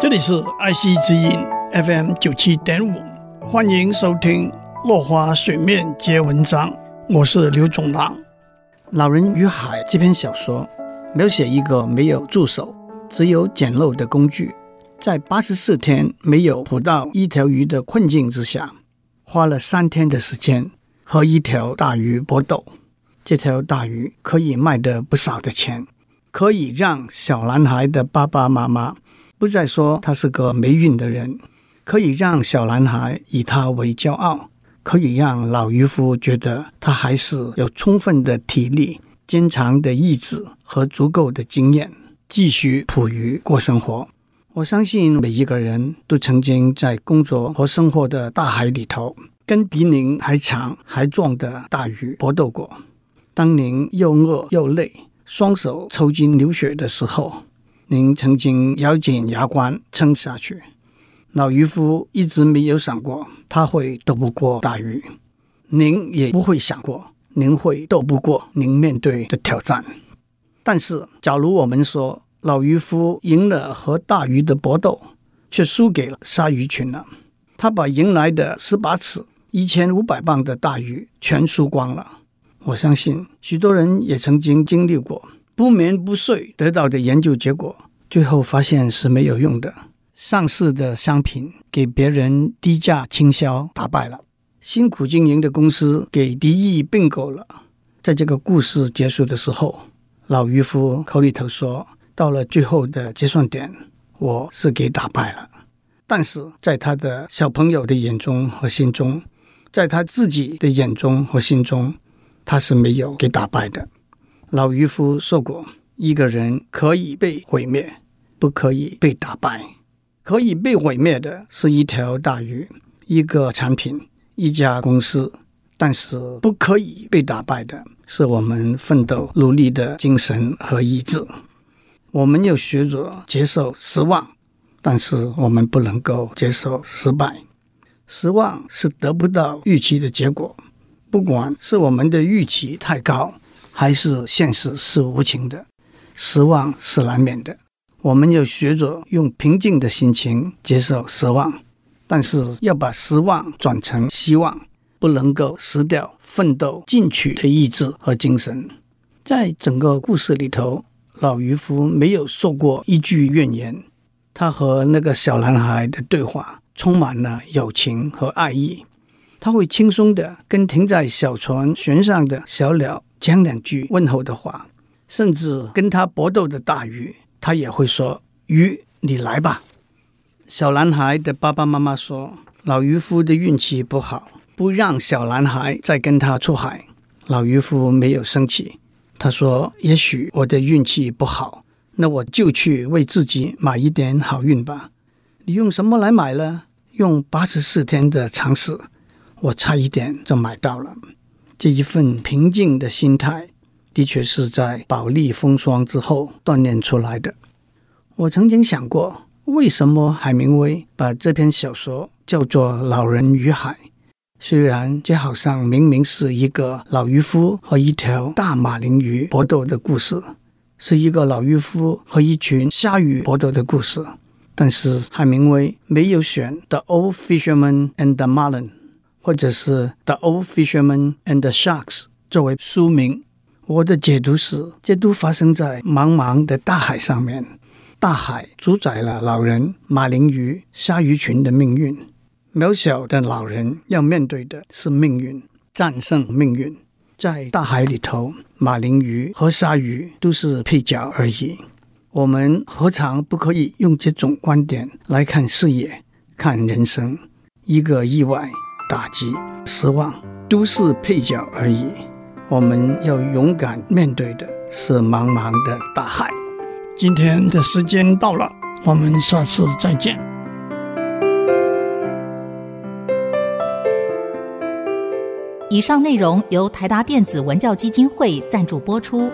这里是爱惜之音 FM 九七点五，欢迎收听《落花水面皆文章》，我是刘总郎。《老人与海》这篇小说描写一个没有助手、只有简陋的工具，在八十四天没有捕到一条鱼的困境之下，花了三天的时间和一条大鱼搏斗。这条大鱼可以卖得不少的钱，可以让小男孩的爸爸妈妈不再说他是个霉运的人，可以让小男孩以他为骄傲，可以让老渔夫觉得他还是有充分的体力、坚强的意志和足够的经验，继续捕鱼过生活。我相信每一个人都曾经在工作和生活的大海里头，跟比您还强还壮的大鱼搏斗过。当您又饿又累，双手抽筋流血的时候，您曾经咬紧牙关撑下去。老渔夫一直没有想过他会斗不过大鱼，您也不会想过您会斗不过您面对的挑战。但是，假如我们说老渔夫赢了和大鱼的搏斗，却输给了鲨鱼群了，他把迎来的十八尺、一千五百磅的大鱼全输光了。我相信许多人也曾经经历过不眠不睡得到的研究结果，最后发现是没有用的。上市的商品给别人低价倾销打败了，辛苦经营的公司给敌意并购了。在这个故事结束的时候，老渔夫口里头说：“到了最后的结算点，我是给打败了。”但是在他的小朋友的眼中和心中，在他自己的眼中和心中。他是没有给打败的。老渔夫说过：“一个人可以被毁灭，不可以被打败。可以被毁灭的是一条大鱼、一个产品、一家公司，但是不可以被打败的是我们奋斗努力的精神和意志。我们要学着接受失望，但是我们不能够接受失败。失望是得不到预期的结果。”不管是我们的预期太高，还是现实是无情的，失望是难免的。我们要学着用平静的心情接受失望，但是要把失望转成希望，不能够失掉奋斗进取的意志和精神。在整个故事里头，老渔夫没有说过一句怨言，他和那个小男孩的对话充满了友情和爱意。他会轻松地跟停在小船舷上的小鸟讲两句问候的话，甚至跟他搏斗的大鱼，他也会说：“鱼，你来吧。”小男孩的爸爸妈妈说：“老渔夫的运气不好，不让小男孩再跟他出海。”老渔夫没有生气，他说：“也许我的运气不好，那我就去为自己买一点好运吧。你用什么来买呢？用八十四天的尝试。”我差一点就买到了，这一份平静的心态，的确是在饱历风霜之后锻炼出来的。我曾经想过，为什么海明威把这篇小说叫做《老人与海》？虽然这好像明明是一个老渔夫和一条大马林鱼搏斗的故事，是一个老渔夫和一群鲨鱼搏斗的故事，但是海明威没有选《The Old Fisherman and the Marlin》。或者是 The Old Fisherman and the Sharks 作为书名，我的解读是，这都发生在茫茫的大海上面。大海主宰了老人、马林鱼、鲨鱼群的命运。渺小的老人要面对的是命运，战胜命运。在大海里头，马林鱼和鲨鱼都是配角而已。我们何尝不可以用这种观点来看视野、看人生？一个意外。打击、失望都是配角而已。我们要勇敢面对的是茫茫的大海。今天的时间到了，我们下次再见。以上内容由台达电子文教基金会赞助播出。